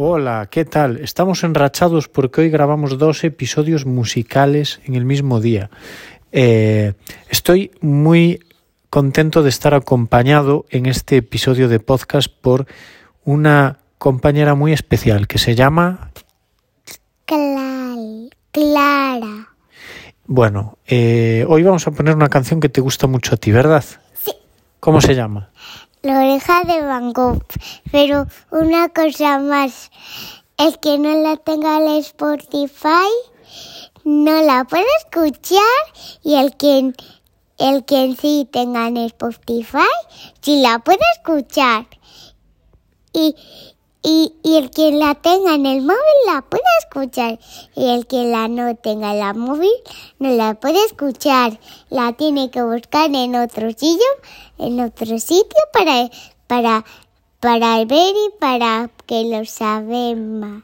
Hola, ¿qué tal? Estamos enrachados porque hoy grabamos dos episodios musicales en el mismo día. Eh, estoy muy contento de estar acompañado en este episodio de podcast por una compañera muy especial que se llama Clara. Bueno, eh, hoy vamos a poner una canción que te gusta mucho a ti, ¿verdad? Sí. ¿Cómo se llama? La oreja de Van Gogh. Pero una cosa más, el que no la tenga en Spotify no la puede escuchar y el que el que sí tenga en Spotify sí la puede escuchar. Y, y, y el que la tenga en el móvil la puede escuchar. Y el que la no tenga en la móvil no la puede escuchar. La tiene que buscar en otro sitio, en otro sitio para, para, para ver y para que lo sabemos.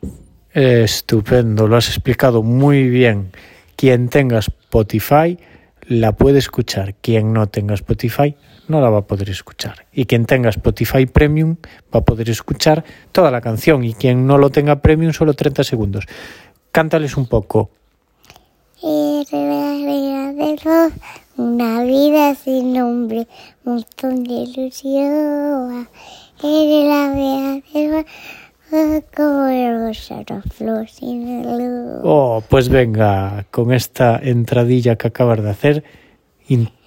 Estupendo, lo has explicado muy bien. Quien tenga Spotify la puede escuchar. Quien no tenga Spotify no la va a poder escuchar. Y quien tenga Spotify Premium va a poder escuchar toda la canción. Y quien no lo tenga Premium, solo 30 segundos. Cántales un poco. Una vida sin nombre, montón de ilusión. Eres la Oh, pues venga, con esta entradilla que acabas de hacer,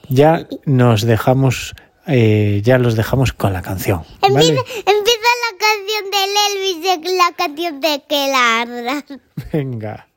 ya nos dejamos, eh, ya los dejamos con la canción. ¿vale? Empieza, empieza la canción del Elvis, la canción de Kelar. Venga.